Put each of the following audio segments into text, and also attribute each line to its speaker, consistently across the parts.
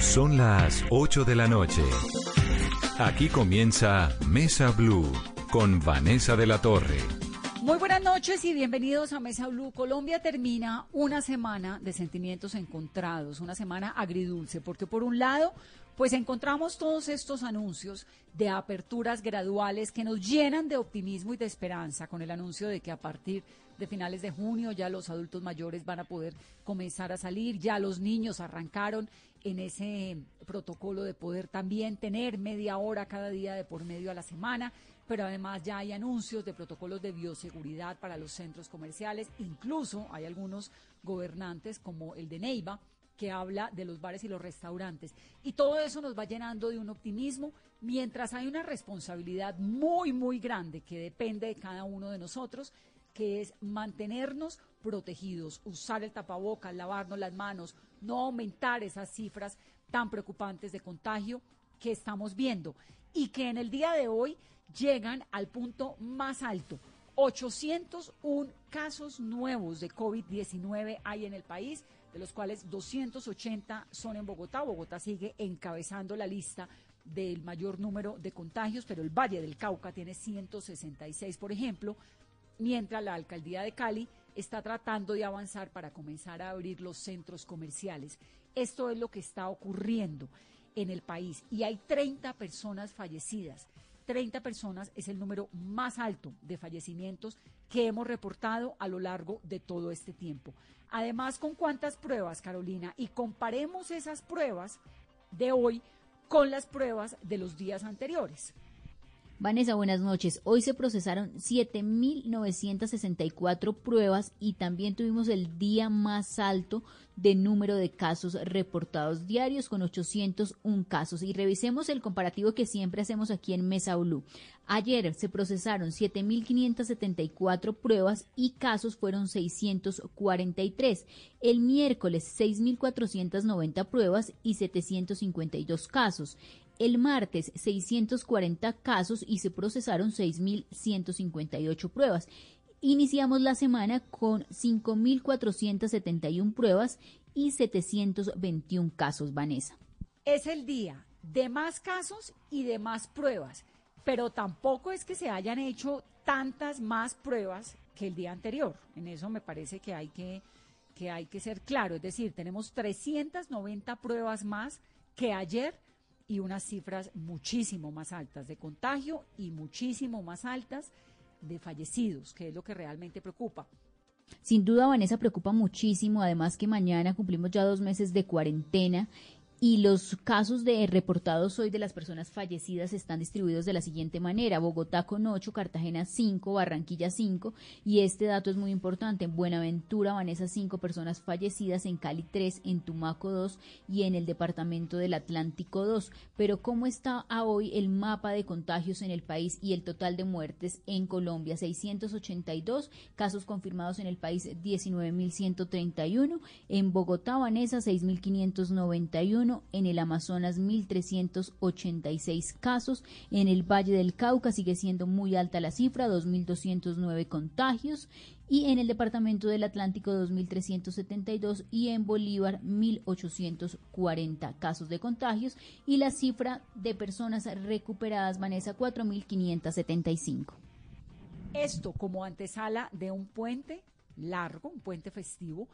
Speaker 1: Son las 8 de la noche. Aquí comienza Mesa Blue con Vanessa de la Torre.
Speaker 2: Muy buenas noches y bienvenidos a Mesa Blue. Colombia termina una semana de sentimientos encontrados, una semana agridulce, porque por un lado, pues encontramos todos estos anuncios de aperturas graduales que nos llenan de optimismo y de esperanza con el anuncio de que a partir de finales de junio ya los adultos mayores van a poder comenzar a salir, ya los niños arrancaron en ese protocolo de poder también tener media hora cada día de por medio a la semana, pero además ya hay anuncios de protocolos de bioseguridad para los centros comerciales, incluso hay algunos gobernantes como el de Neiva que habla de los bares y los restaurantes. Y todo eso nos va llenando de un optimismo, mientras hay una responsabilidad muy, muy grande que depende de cada uno de nosotros, que es mantenernos protegidos, usar el tapabocas, lavarnos las manos, no aumentar esas cifras tan preocupantes de contagio que estamos viendo y que en el día de hoy llegan al punto más alto. 801 casos nuevos de COVID-19 hay en el país, de los cuales 280 son en Bogotá. Bogotá sigue encabezando la lista del mayor número de contagios, pero el Valle del Cauca tiene 166, por ejemplo, mientras la alcaldía de Cali está tratando de avanzar para comenzar a abrir los centros comerciales. Esto es lo que está ocurriendo en el país y hay 30 personas fallecidas. 30 personas es el número más alto de fallecimientos que hemos reportado a lo largo de todo este tiempo. Además, ¿con cuántas pruebas, Carolina? Y comparemos esas pruebas de hoy con las pruebas de los días anteriores.
Speaker 3: Vanessa, buenas noches. Hoy se procesaron 7.964 pruebas y también tuvimos el día más alto de número de casos reportados diarios con 801 casos. Y revisemos el comparativo que siempre hacemos aquí en Mesa Blue. Ayer se procesaron 7.574 pruebas y casos fueron 643. El miércoles 6.490 pruebas y 752 casos el martes 640 casos y se procesaron 6.158 pruebas. Iniciamos la semana con 5.471 pruebas y 721 casos, Vanessa.
Speaker 2: Es el día de más casos y de más pruebas, pero tampoco es que se hayan hecho tantas más pruebas que el día anterior. En eso me parece que hay que, que, hay que ser claro. Es decir, tenemos 390 pruebas más que ayer y unas cifras muchísimo más altas de contagio y muchísimo más altas de fallecidos, que es lo que realmente preocupa.
Speaker 3: Sin duda, Vanessa, preocupa muchísimo, además que mañana cumplimos ya dos meses de cuarentena y los casos de reportados hoy de las personas fallecidas están distribuidos de la siguiente manera. Bogotá con 8, Cartagena 5, Barranquilla 5 y este dato es muy importante. En Buenaventura, Vanessa 5 personas fallecidas, en Cali 3, en Tumaco 2 y en el departamento del Atlántico 2. Pero ¿cómo está hoy el mapa de contagios en el país y el total de muertes en Colombia? 682 casos confirmados en el país 19.131. En Bogotá, Vanessa 6.591 en el Amazonas 1.386 casos, en el Valle del Cauca sigue siendo muy alta la cifra, 2.209 contagios, y en el Departamento del Atlántico 2.372 y en Bolívar 1.840 casos de contagios. Y la cifra de personas recuperadas, Vanessa, 4.575.
Speaker 2: Esto como antesala de un puente largo, un puente festivo,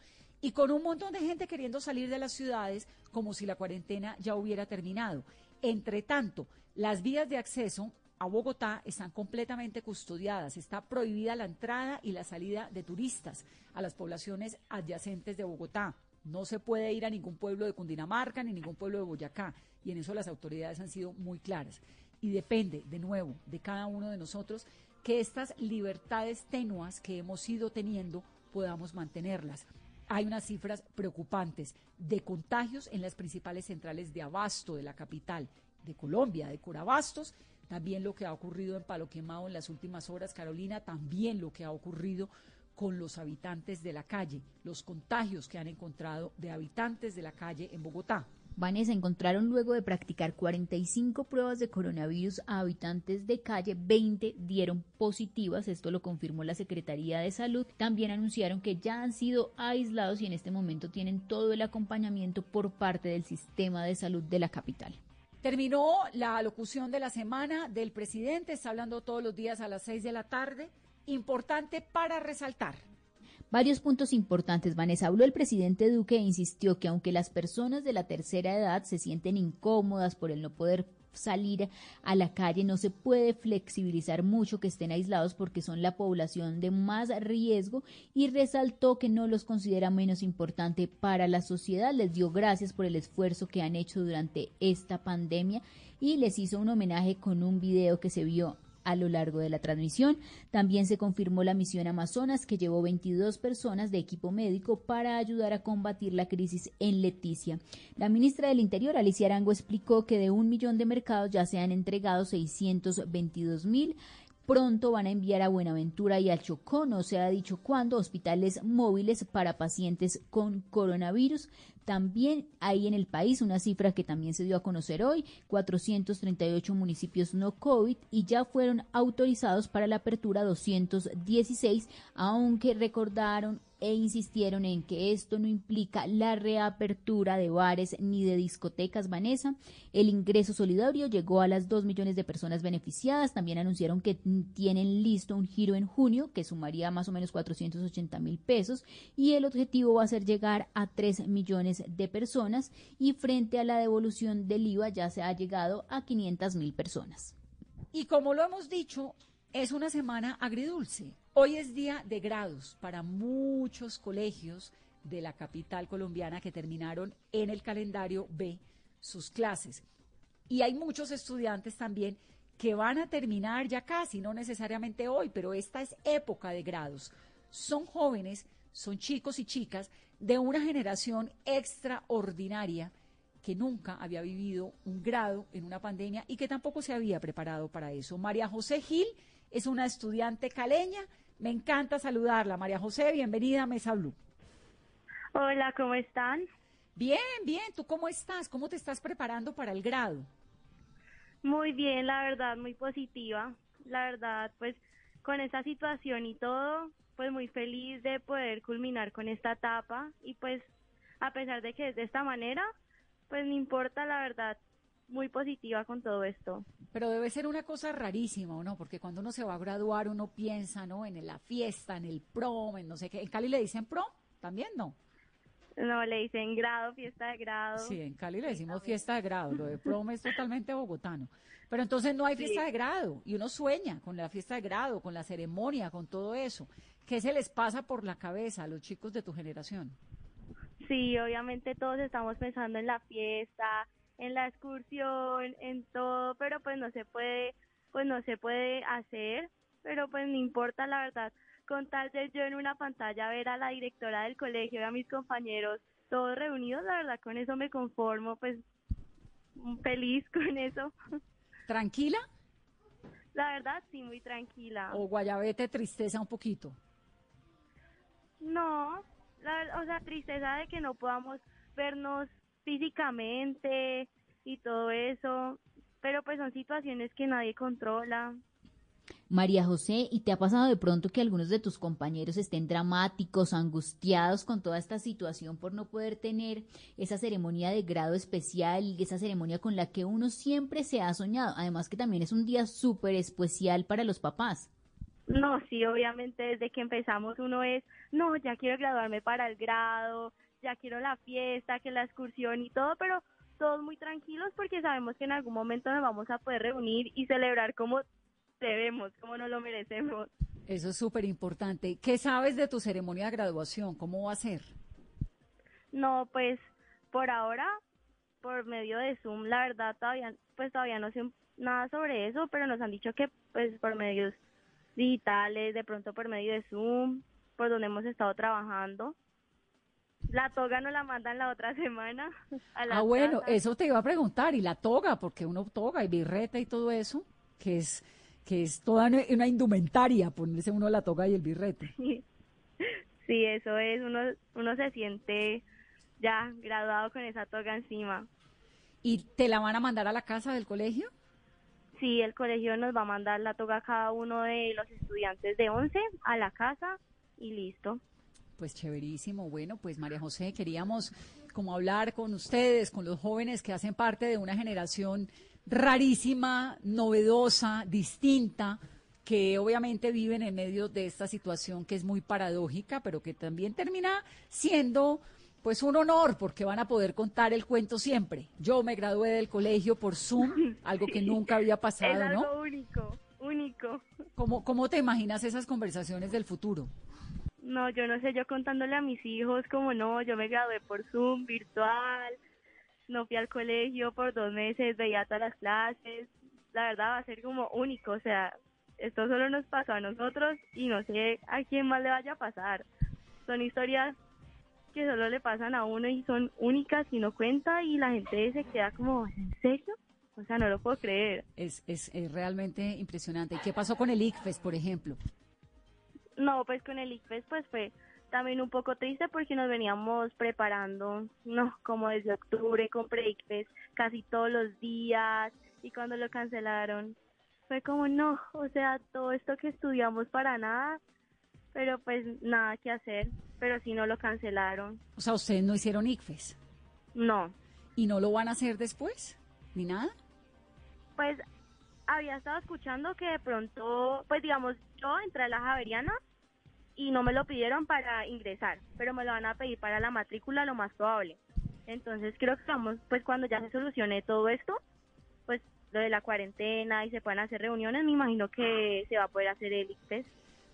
Speaker 2: y con un montón de gente queriendo salir de las ciudades como si la cuarentena ya hubiera terminado. Entre tanto, las vías de acceso a Bogotá están completamente custodiadas. Está prohibida la entrada y la salida de turistas a las poblaciones adyacentes de Bogotá. No se puede ir a ningún pueblo de Cundinamarca ni ningún pueblo de Boyacá. Y en eso las autoridades han sido muy claras. Y depende, de nuevo, de cada uno de nosotros que estas libertades tenuas que hemos ido teniendo podamos mantenerlas hay unas cifras preocupantes de contagios en las principales centrales de abasto de la capital de Colombia, de Corabastos, también lo que ha ocurrido en Palo Quemado en las últimas horas, Carolina, también lo que ha ocurrido con los habitantes de la calle, los contagios que han encontrado de habitantes de la calle en Bogotá.
Speaker 3: Vanessa, encontraron luego de practicar 45 pruebas de coronavirus a habitantes de calle, 20 dieron positivas, esto lo confirmó la Secretaría de Salud. También anunciaron que ya han sido aislados y en este momento tienen todo el acompañamiento por parte del sistema de salud de la capital.
Speaker 2: Terminó la locución de la semana del presidente, está hablando todos los días a las 6 de la tarde, importante para resaltar.
Speaker 3: Varios puntos importantes. Vanessa habló el presidente Duque e insistió que aunque las personas de la tercera edad se sienten incómodas por el no poder salir a la calle, no se puede flexibilizar mucho que estén aislados porque son la población de más riesgo y resaltó que no los considera menos importante para la sociedad. Les dio gracias por el esfuerzo que han hecho durante esta pandemia y les hizo un homenaje con un video que se vio a lo largo de la transmisión. También se confirmó la misión Amazonas que llevó 22 personas de equipo médico para ayudar a combatir la crisis en Leticia. La ministra del Interior, Alicia Arango, explicó que de un millón de mercados ya se han entregado 622 mil Pronto van a enviar a Buenaventura y al Chocó, no se ha dicho cuándo, hospitales móviles para pacientes con coronavirus. También hay en el país una cifra que también se dio a conocer hoy, 438 municipios no COVID y ya fueron autorizados para la apertura 216, aunque recordaron e insistieron en que esto no implica la reapertura de bares ni de discotecas, Vanessa. El ingreso solidario llegó a las 2 millones de personas beneficiadas. También anunciaron que tienen listo un giro en junio que sumaría más o menos 480 mil pesos y el objetivo va a ser llegar a 3 millones de personas y frente a la devolución del IVA ya se ha llegado a 500 mil personas.
Speaker 2: Y como lo hemos dicho, es una semana agridulce. Hoy es día de grados para muchos colegios de la capital colombiana que terminaron en el calendario B sus clases. Y hay muchos estudiantes también que van a terminar ya casi, no necesariamente hoy, pero esta es época de grados. Son jóvenes, son chicos y chicas de una generación extraordinaria que nunca había vivido un grado en una pandemia y que tampoco se había preparado para eso. María José Gil es una estudiante caleña me encanta saludarla. María José, bienvenida a Mesa Blue.
Speaker 4: Hola, ¿cómo están?
Speaker 2: Bien, bien. ¿Tú cómo estás? ¿Cómo te estás preparando para el grado?
Speaker 4: Muy bien, la verdad, muy positiva. La verdad, pues con esta situación y todo, pues muy feliz de poder culminar con esta etapa y pues a pesar de que es de esta manera, pues no importa, la verdad, muy positiva con todo esto.
Speaker 2: Pero debe ser una cosa rarísima, ¿no? Porque cuando uno se va a graduar, uno piensa, ¿no? En la fiesta, en el prom, en no sé qué. ¿En Cali le dicen prom? ¿También no?
Speaker 4: No, le dicen grado, fiesta de grado.
Speaker 2: Sí, en Cali le decimos fiesta de grado. Lo de prom es totalmente bogotano. Pero entonces no hay fiesta de grado. Y uno sueña con la fiesta de grado, con la ceremonia, con todo eso. ¿Qué se les pasa por la cabeza a los chicos de tu generación?
Speaker 4: Sí, obviamente todos estamos pensando en la fiesta, en la excursión, en todo, pero pues no se puede, pues no se puede hacer, pero pues no importa la verdad, con tal de yo en una pantalla ver a la directora del colegio y a mis compañeros todos reunidos, la verdad con eso me conformo, pues feliz con eso.
Speaker 2: ¿Tranquila?
Speaker 4: La verdad sí, muy tranquila.
Speaker 2: ¿O guayabete tristeza un poquito?
Speaker 4: No, la, o sea, tristeza de que no podamos vernos físicamente y todo eso, pero pues son situaciones que nadie controla.
Speaker 3: María José, ¿y te ha pasado de pronto que algunos de tus compañeros estén dramáticos, angustiados con toda esta situación por no poder tener esa ceremonia de grado especial, esa ceremonia con la que uno siempre se ha soñado? Además que también es un día súper especial para los papás.
Speaker 4: No, sí, obviamente desde que empezamos uno es, no, ya quiero graduarme para el grado, ya quiero la fiesta, que la excursión y todo, pero todos muy tranquilos porque sabemos que en algún momento nos vamos a poder reunir y celebrar como debemos, como nos lo merecemos.
Speaker 2: Eso es súper importante. ¿Qué sabes de tu ceremonia de graduación? ¿Cómo va a ser?
Speaker 4: No, pues por ahora, por medio de Zoom, la verdad todavía, pues todavía no sé nada sobre eso, pero nos han dicho que pues por medios digitales, de pronto por medio de Zoom, por donde hemos estado trabajando. La toga no la mandan la otra semana.
Speaker 2: ah, bueno, eso te iba a preguntar. ¿Y la toga? Porque uno toga y birreta y todo eso, que es que es toda una indumentaria ponerse uno la toga y el birrete.
Speaker 4: Sí, eso es. Uno, uno se siente ya graduado con esa toga encima.
Speaker 2: ¿Y te la van a mandar a la casa del colegio?
Speaker 4: Sí, el colegio nos va a mandar la toga a cada uno de los estudiantes de 11 a la casa y listo.
Speaker 2: Pues chéverísimo. Bueno, pues María José, queríamos como hablar con ustedes, con los jóvenes que hacen parte de una generación rarísima, novedosa, distinta, que obviamente viven en medio de esta situación que es muy paradójica, pero que también termina siendo pues un honor porque van a poder contar el cuento siempre. Yo me gradué del colegio por Zoom, algo que nunca había pasado,
Speaker 4: es algo
Speaker 2: ¿no?
Speaker 4: único, único.
Speaker 2: ¿Cómo, ¿Cómo te imaginas esas conversaciones del futuro?
Speaker 4: No, yo no sé, yo contándole a mis hijos como no, yo me gradué por Zoom, virtual, no fui al colegio por dos meses, veía todas las clases, la verdad va a ser como único, o sea, esto solo nos pasó a nosotros y no sé a quién más le vaya a pasar. Son historias que solo le pasan a uno y son únicas y no cuenta y la gente se queda como, ¿en serio? O sea, no lo puedo creer.
Speaker 2: Es, es, es realmente impresionante. ¿Y qué pasó con el ICFES, por ejemplo?
Speaker 4: No, pues con el ICFES pues fue también un poco triste porque nos veníamos preparando, no, como desde octubre con pre-ICFES casi todos los días y cuando lo cancelaron fue como no, o sea, todo esto que estudiamos para nada, pero pues nada que hacer, pero si no lo cancelaron.
Speaker 2: O sea, ustedes no hicieron ICFES.
Speaker 4: No.
Speaker 2: ¿Y no lo van a hacer después? ¿Ni nada?
Speaker 4: Pues había estado escuchando que de pronto, pues digamos, yo entré a la Javeriana y no me lo pidieron para ingresar, pero me lo van a pedir para la matrícula lo más probable. Entonces creo que vamos, pues cuando ya se solucione todo esto, pues lo de la cuarentena y se puedan hacer reuniones, me imagino que se va a poder hacer el ICFES.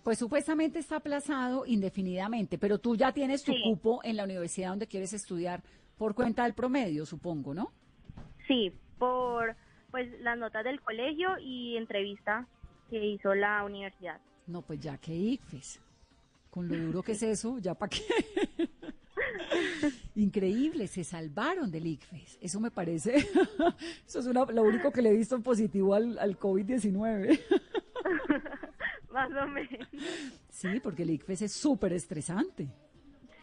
Speaker 2: Pues supuestamente está aplazado indefinidamente, pero tú ya tienes tu
Speaker 4: Sí.
Speaker 2: cupo en la universidad donde quieres estudiar por cuenta del promedio, supongo, ¿no?
Speaker 4: Sí, por pues las notas del colegio y entrevista que hizo la universidad.
Speaker 2: No, pues ya que ICFES. Con lo duro que es eso, ya para qué. Increíble, se salvaron del ICFES. Eso me parece. Eso es una- lo único que le he visto en positivo al, al COVID-19.
Speaker 4: Más o menos.
Speaker 2: Sí, porque el ICFES es súper estresante.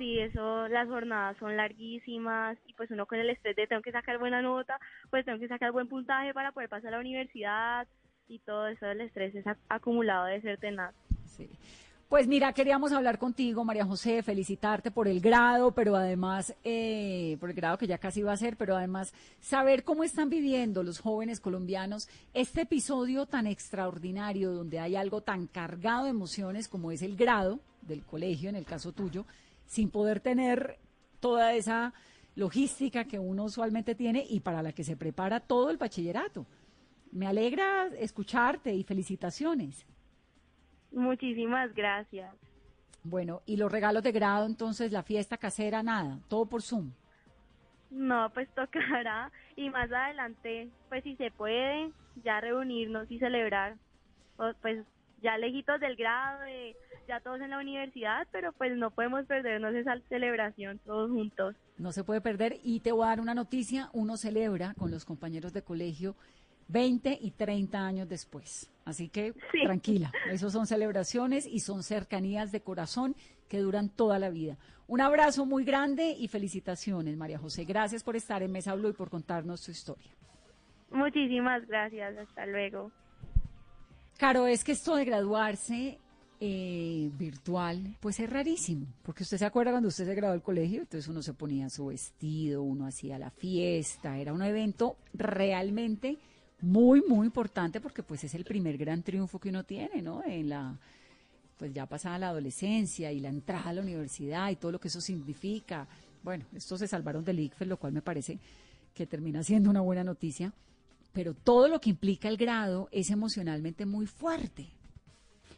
Speaker 4: Sí, eso, las jornadas son larguísimas y pues uno con el estrés de tengo que sacar buena nota, pues tengo que sacar buen puntaje para poder pasar a la universidad y todo eso, el estrés es ac- acumulado de ser tenaz.
Speaker 2: Pues mira, queríamos hablar contigo, María José, felicitarte por el grado, pero además, eh, por el grado que ya casi va a ser, pero además saber cómo están viviendo los jóvenes colombianos este episodio tan extraordinario donde hay algo tan cargado de emociones como es el grado del colegio, en el caso tuyo, sin poder tener toda esa logística que uno usualmente tiene y para la que se prepara todo el bachillerato. Me alegra escucharte y felicitaciones.
Speaker 4: Muchísimas gracias.
Speaker 2: Bueno, y los regalos de grado, entonces la fiesta casera, nada, todo por Zoom.
Speaker 4: No, pues tocará y más adelante, pues si se puede, ya reunirnos y celebrar, pues ya lejitos del grado, de, ya todos en la universidad, pero pues no podemos perdernos esa celebración todos juntos.
Speaker 2: No se puede perder y te voy a dar una noticia, uno celebra con los compañeros de colegio 20 y 30 años después. Así que
Speaker 4: Sí.
Speaker 2: tranquila, esos son celebraciones y son cercanías de corazón que duran toda la vida. Un abrazo muy grande y felicitaciones, María José. Gracias por estar en Mesa Blue y por contarnos tu historia.
Speaker 4: Muchísimas gracias, hasta luego.
Speaker 2: Claro, es que esto de graduarse eh, virtual, pues es rarísimo, porque usted se acuerda cuando usted se graduó del colegio, entonces uno se ponía su vestido, uno hacía la fiesta, era un evento realmente muy, muy importante porque pues es el primer gran triunfo que uno tiene, ¿no? En la, pues ya pasada la adolescencia y la entrada a la universidad y todo lo que eso significa. Bueno, estos se salvaron del ICFES, lo cual me parece que termina siendo una buena noticia, pero todo lo que implica el grado es emocionalmente muy fuerte.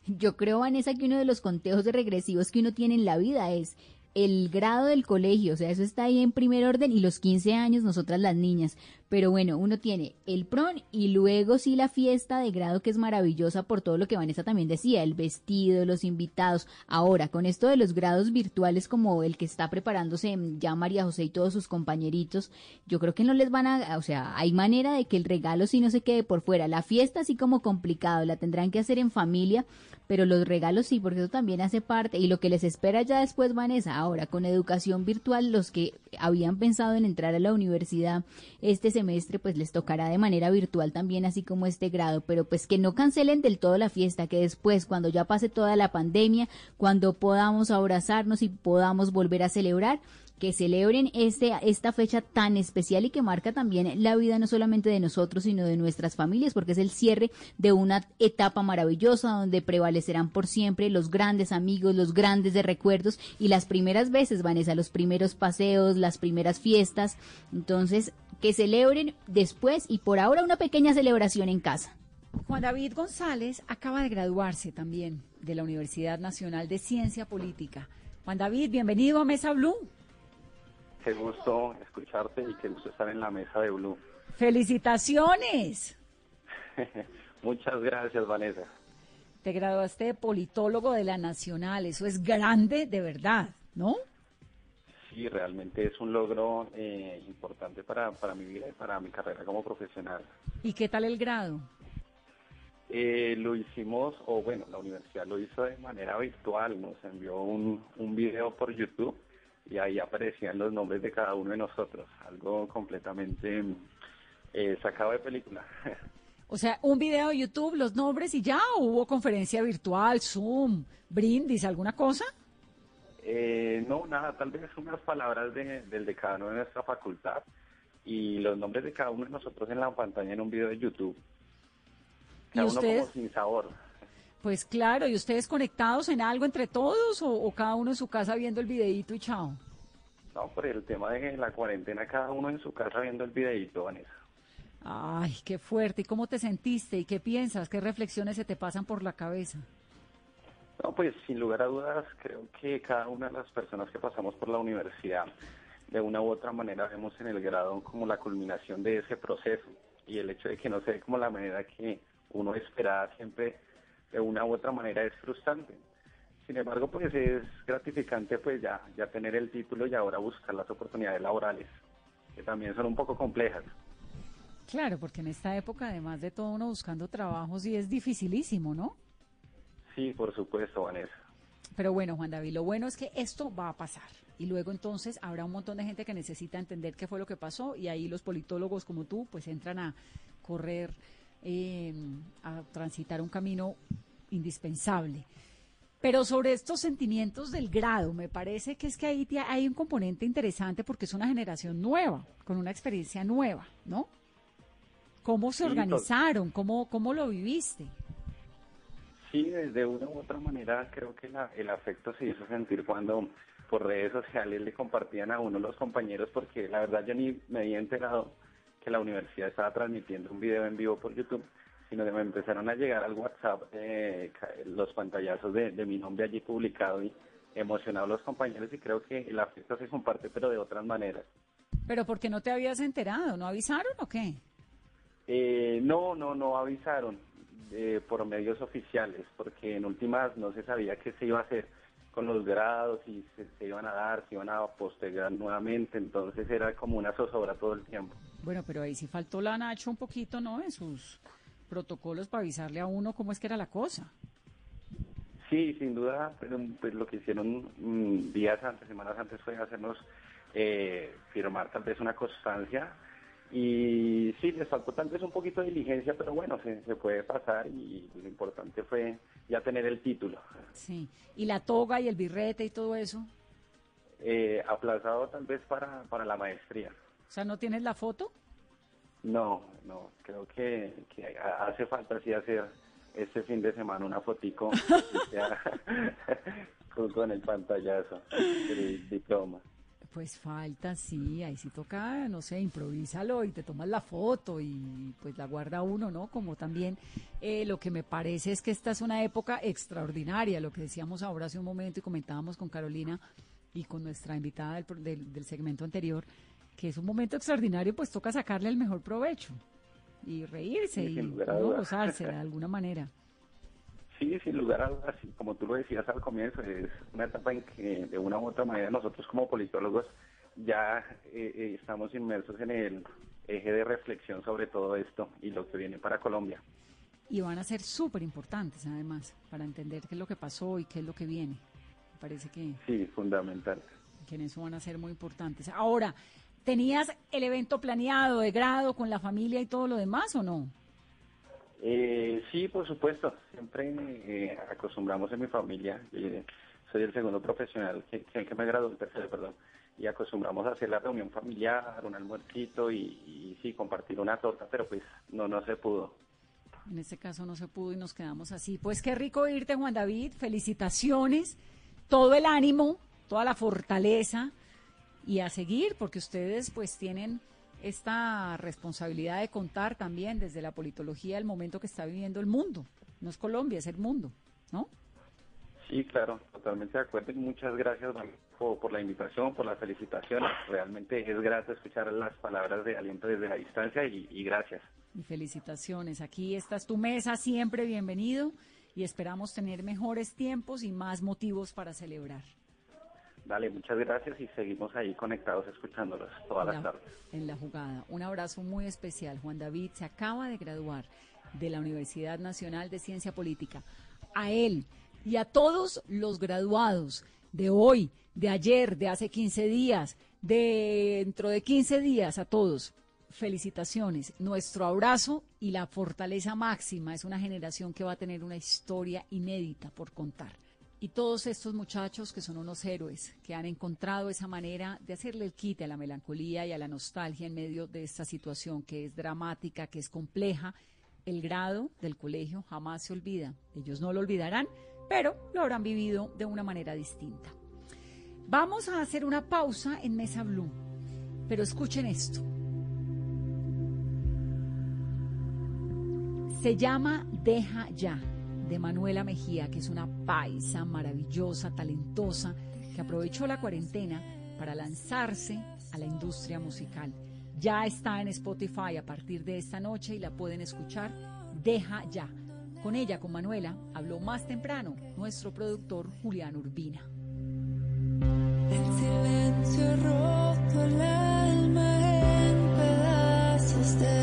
Speaker 3: Yo creo, Vanessa, que uno de los conteos de regresivos que uno tiene en la vida es el grado del colegio, o sea, eso está ahí en primer orden y los 15 años nosotras las niñas. Pero bueno, uno tiene el prom y luego sí la fiesta de grado que es maravillosa por todo lo que Vanessa también decía, el vestido, los invitados. Ahora, con esto de los grados virtuales como el que está preparándose ya María José y todos sus compañeritos, yo creo que no les van a, o sea, hay manera de que el regalo sí no se quede por fuera. La fiesta así como complicado, la tendrán que hacer en familia, pero los regalos sí, porque eso también hace parte y lo que les espera ya después, Vanessa, Ahora, con educación virtual, los que habían pensado en entrar a la universidad este semestre, pues les tocará de manera virtual también, así como este grado, pero pues que no cancelen del todo la fiesta, que después, cuando ya pase toda la pandemia, cuando podamos abrazarnos y podamos volver a celebrar, que celebren este, esta fecha tan especial y que marca también la vida no solamente de nosotros, sino de nuestras familias, porque es el cierre de una etapa maravillosa donde prevalecerán por siempre los grandes amigos, los grandes de recuerdos y las primeras veces, Vanessa, los primeros paseos, las primeras fiestas. Entonces, que celebren después y por ahora una pequeña celebración en casa.
Speaker 2: Juan David González acaba de graduarse también de la Universidad Nacional de Ciencia Política. Juan David, bienvenido a Mesa Blue.
Speaker 5: Qué gusto escucharte y qué gusto estar en la mesa de Blue.
Speaker 2: ¡Felicitaciones!
Speaker 5: Muchas gracias, Vanessa.
Speaker 2: Te graduaste de politólogo de la Nacional, eso es grande de verdad, ¿no?
Speaker 5: Sí, realmente es un logro eh, importante para, para mi vida y para mi carrera como profesional.
Speaker 2: ¿Y qué tal el grado?
Speaker 5: Eh, lo hicimos, o bueno, la universidad lo hizo de manera virtual, nos envió un, un video por YouTube y ahí aparecían los nombres de cada uno de nosotros, algo completamente eh, sacado de película.
Speaker 2: O sea, un video de YouTube, los nombres y ya, hubo conferencia virtual, Zoom, brindis, alguna cosa?
Speaker 5: Eh, no, nada, tal vez unas palabras de, del decano de nuestra facultad y los nombres de cada uno de nosotros en la pantalla en un video de YouTube. Cada
Speaker 2: ¿Y
Speaker 5: uno como sin sabor.
Speaker 2: Pues claro, ¿y ustedes conectados en algo entre todos o, o cada uno en su casa viendo el videíto y chao?
Speaker 5: No, por el tema de la cuarentena, cada uno en su casa viendo el videito, Vanessa.
Speaker 2: Ay, qué fuerte. ¿Y cómo te sentiste? ¿Y qué piensas? ¿Qué reflexiones se te pasan por la cabeza?
Speaker 5: No, pues sin lugar a dudas, creo que cada una de las personas que pasamos por la universidad, de una u otra manera vemos en el grado como la culminación de ese proceso y el hecho de que no se ve como la manera que uno esperaba siempre de una u otra manera es frustrante. Sin embargo, pues es gratificante pues ya, ya tener el título y ahora buscar las oportunidades laborales, que también son un poco complejas.
Speaker 2: Claro, porque en esta época, además de todo uno buscando trabajos, y es dificilísimo, ¿no?
Speaker 5: Sí, por supuesto, Vanessa.
Speaker 2: Pero bueno, Juan David, lo bueno es que esto va a pasar. Y luego entonces habrá un montón de gente que necesita entender qué fue lo que pasó y ahí los politólogos como tú pues entran a correr, eh, a transitar un camino indispensable. Pero sobre estos sentimientos del grado, me parece que es que ahí hay un componente interesante porque es una generación nueva, con una experiencia nueva, ¿no? ¿Cómo se organizaron? ¿Cómo, cómo lo viviste?
Speaker 5: Sí, de una u otra manera creo que la- el afecto se hizo sentir cuando por redes sociales le compartían a uno los compañeros porque la verdad yo ni me había enterado que la universidad estaba transmitiendo un video en vivo por YouTube, sino que me empezaron a llegar al WhatsApp eh, los pantallazos de, de mi nombre allí publicado y emocionados los compañeros y creo que el afecto se comparte pero de otras maneras.
Speaker 2: Pero ¿por qué no te habías enterado? ¿No avisaron o qué?
Speaker 5: Eh, no, no, no avisaron eh, por medios oficiales, porque en últimas no se sabía qué se iba a hacer con los grados, y se, se iban a dar, se iban a postergar nuevamente, entonces era como una zozobra todo el tiempo.
Speaker 2: Bueno, pero ahí sí faltó la Nacho un poquito, ¿no? En sus protocolos para avisarle a uno cómo es que era la cosa.
Speaker 5: Sí, sin duda, pero pues lo que hicieron mm, días antes, semanas antes fue hacernos eh, firmar tal vez una constancia y sí, les faltó tal vez un poquito de diligencia, pero bueno, se, se puede pasar y lo importante fue ya tener el título.
Speaker 2: Sí. Y la toga y el birrete y todo eso.
Speaker 5: Eh, aplazado tal vez para, para la maestría.
Speaker 2: O sea, ¿no tienes la foto?
Speaker 5: No, no, creo que, que ha- hace falta sí hacer este fin de semana una fotico con, con el pantallazo del diploma.
Speaker 2: Pues falta, sí, ahí sí toca, no sé, improvísalo y te tomas la foto y pues la guarda uno, ¿no? Como también eh, lo que me parece es que esta es una época extraordinaria, lo que decíamos ahora hace un momento y comentábamos con Carolina y con nuestra invitada del, del, del segmento anterior, que es un momento extraordinario, pues toca sacarle el mejor provecho y reírse
Speaker 5: Sí,
Speaker 2: y gozarse de alguna manera.
Speaker 5: Sí, sin lugar a dudas, como tú lo decías al comienzo, es una etapa en que de una u otra manera nosotros como politólogos ya eh, eh, estamos inmersos en el eje de reflexión sobre todo esto y lo que viene para Colombia.
Speaker 2: Y van a ser súper importantes además para entender qué es lo que pasó y qué es lo que viene. parece que...
Speaker 5: Sí, fundamental.
Speaker 2: Que en eso van a ser muy importantes. Ahora, ¿tenías el evento planeado de grado con la familia y todo lo demás o no?
Speaker 5: Eh, sí, por supuesto. Siempre eh, acostumbramos en mi familia. Eh, soy el segundo profesional que, que, me graduó, el tercero, perdón. Y acostumbramos a hacer la reunión familiar, un almuercito y, y sí, compartir una torta, pero pues no, no se pudo.
Speaker 2: En este caso no se pudo y nos quedamos así. Pues qué rico irte, Juan David. Felicitaciones. Todo el ánimo, toda la fortaleza y a seguir, porque ustedes pues tienen esta responsabilidad de contar también desde la politología el momento que está viviendo el mundo. No es Colombia, es el mundo, ¿no?
Speaker 5: Sí, claro, totalmente de acuerdo. Muchas gracias por, la invitación, por las felicitaciones. Realmente es grato escuchar las palabras de aliento desde la distancia y gracias.
Speaker 2: Y felicitaciones. Aquí está tu mesa, siempre bienvenido y esperamos tener mejores tiempos y más motivos para celebrar.
Speaker 5: Dale, muchas gracias y seguimos ahí conectados escuchándolos todas las tardes.
Speaker 2: En la jugada. Un abrazo muy especial. Juan David se acaba de graduar de la Universidad Nacional de Ciencia Política. A él y a todos los graduados de hoy, de ayer, de hace 15 días, de dentro de 15 días, a todos felicitaciones, nuestro abrazo y la fortaleza máxima. Es una generación que va a tener una historia inédita por contar. Y todos estos muchachos que son unos héroes, que han encontrado esa manera de hacerle el quite a la melancolía y a la nostalgia en medio de esta situación que es dramática, que es compleja, el grado del colegio jamás se olvida. Ellos no lo olvidarán, pero lo habrán vivido de una manera distinta. Vamos a hacer una pausa en Mesa Blue, pero escuchen esto. Se llama Deja Ya, de Manuela Mejía, que es una paisa maravillosa, talentosa, que aprovechó la cuarentena para lanzarse a la industria musical. Ya está en Spotify a partir de esta noche y la pueden escuchar. Deja Ya. Con ella, con Manuela, habló más temprano nuestro productor Julián Urbina. El silencio roto el alma en pedazos
Speaker 6: de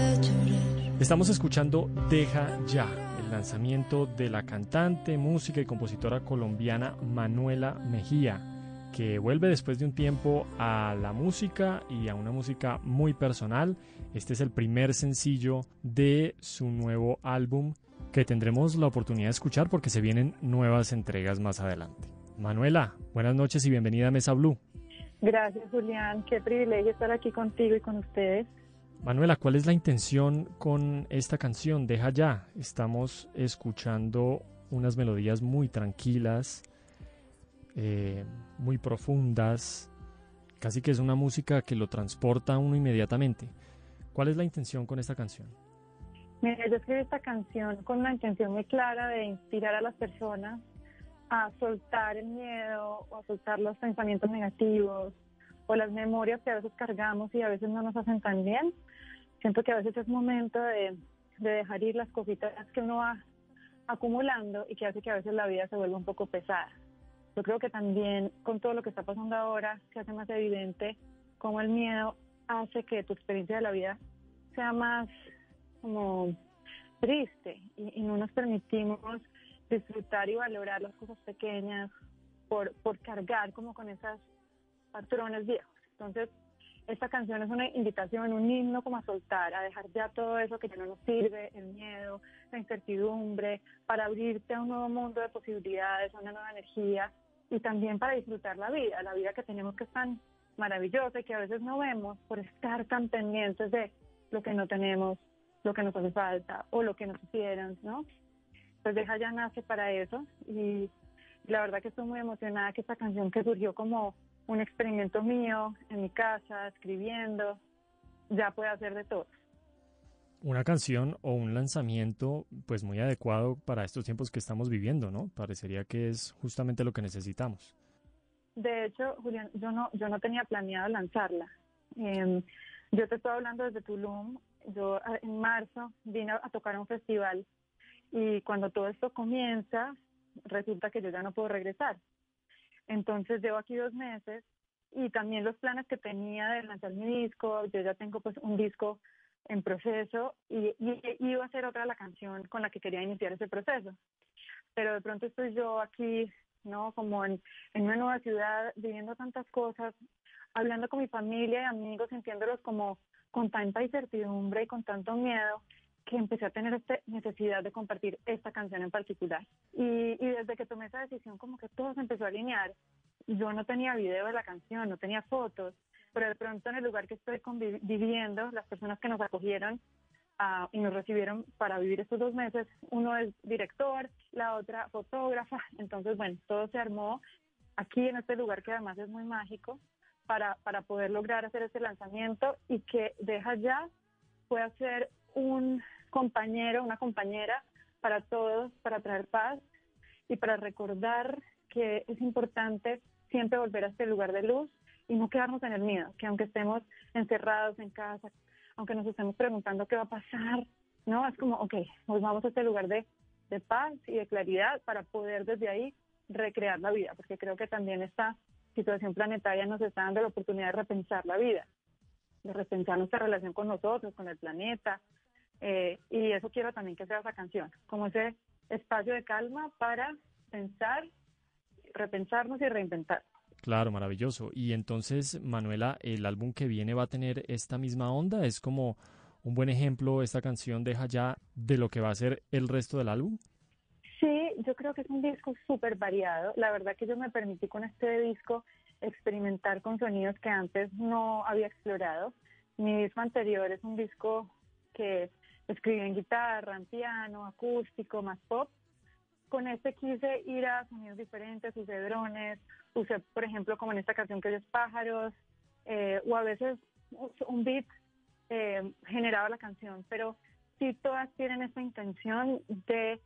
Speaker 6: Estamos escuchando Deja Ya, lanzamiento de la cantante, música y compositora colombiana Manuela Mejía, que vuelve después de un tiempo a la música y a una música muy personal. Este es el primer sencillo de su nuevo álbum que tendremos la oportunidad de escuchar porque se vienen nuevas entregas más adelante. Manuela, buenas noches y bienvenida a Mesa Blue.
Speaker 7: Gracias, Julián. Qué privilegio estar aquí contigo y con ustedes.
Speaker 6: Manuela, ¿cuál es la intención con esta canción? Deja ya. Estamos escuchando unas melodías muy tranquilas, eh, muy profundas, casi que es una música que lo transporta a uno inmediatamente. ¿Cuál es la intención con esta canción?
Speaker 7: Mira, yo escribí esta canción con una intención muy clara de inspirar a las personas a soltar el miedo o a soltar los pensamientos negativos o las memorias que a veces cargamos y a veces no nos hacen tan bien siento que a veces es momento de, dejar ir las cositas que uno va acumulando y que hace que a veces la vida se vuelva un poco pesada. Yo creo que también con todo lo que está pasando ahora se hace más evidente cómo el miedo hace que tu experiencia de la vida sea más como triste y, no nos permitimos disfrutar y valorar las cosas pequeñas por, por cargar como con esos patrones viejos. Entonces, esta canción es una invitación, un himno como a soltar, a dejar ya todo eso que ya no nos sirve, el miedo, la incertidumbre, para abrirte a un nuevo mundo de posibilidades, a una nueva energía y también para disfrutar la vida, la vida que tenemos que es tan maravillosa y que a veces no vemos por estar tan pendientes de lo que no tenemos, lo que nos hace falta o lo que nos hicieron, ¿no? Pues Deja ya nace para eso y la verdad que estoy muy emocionada que esta canción que surgió como un experimento mío en mi casa, escribiendo, ya puede hacer de todo.
Speaker 6: Una canción o un lanzamiento pues muy adecuado para estos tiempos que estamos viviendo, ¿no? Parecería que es justamente lo que necesitamos.
Speaker 7: De hecho, Julián, yo no, yo no tenía planeado lanzarla. Em, yo te estoy hablando desde Tulum. Yo ah, en marzo vine a tocar a un festival y cuando todo esto comienza, resulta que yo ya no puedo regresar. Entonces llevo aquí dos meses y también los planes que tenía de lanzar mi disco, yo ya tengo pues un disco en proceso y, iba a ser otra la canción con la que quería iniciar ese proceso. Pero de pronto estoy yo aquí ¿no? Como en, en una nueva ciudad, viviendo tantas cosas, hablando con mi familia y amigos, sintiéndolos como con tanta incertidumbre y con tanto miedo, que empecé a tener esta necesidad de compartir esta canción en particular. Y, y desde que tomé esa decisión, como que todo se empezó a alinear. Yo no tenía video de la canción, no tenía fotos, pero de pronto en el lugar que estoy viviendo, las personas que nos acogieron uh, y nos recibieron para vivir estos dos meses, uno es director, la otra fotógrafa, entonces bueno, todo se armó aquí en este lugar que además es muy mágico para, para poder lograr hacer este lanzamiento y que Deja Ya pueda ser un compañero, una compañera para todos, para traer paz y para recordar que es importante siempre volver a este lugar de luz y no quedarnos en el miedo, que aunque estemos encerrados en casa, aunque nos estemos preguntando qué va a pasar, ¿no? Es como, ok, pues vamos a este lugar de, de paz y de claridad para poder desde ahí recrear la vida, porque creo que también esta situación planetaria nos está dando la oportunidad de repensar la vida, de repensar nuestra relación con nosotros, con el planeta, eh, y eso quiero también que sea esa canción, como ese espacio de calma para pensar, repensarnos y reinventar.
Speaker 6: Claro, maravilloso. Y entonces, Manuela, el álbum que viene va a tener esta misma onda. Es como un buen ejemplo, esta canción deja ya de lo que va a ser el resto del álbum.
Speaker 7: Sí, yo creo que es un disco súper variado. La verdad que yo me permití con este disco experimentar con sonidos que antes no había explorado. Mi disco anterior es un disco que escribí en guitarra, en piano, acústico, más pop con este quise ir a sonidos diferentes, usé drones, usé, por ejemplo, como en esta canción que es pájaros, eh, o a veces un beat eh, generaba la canción, pero sí todas tienen esta intención de,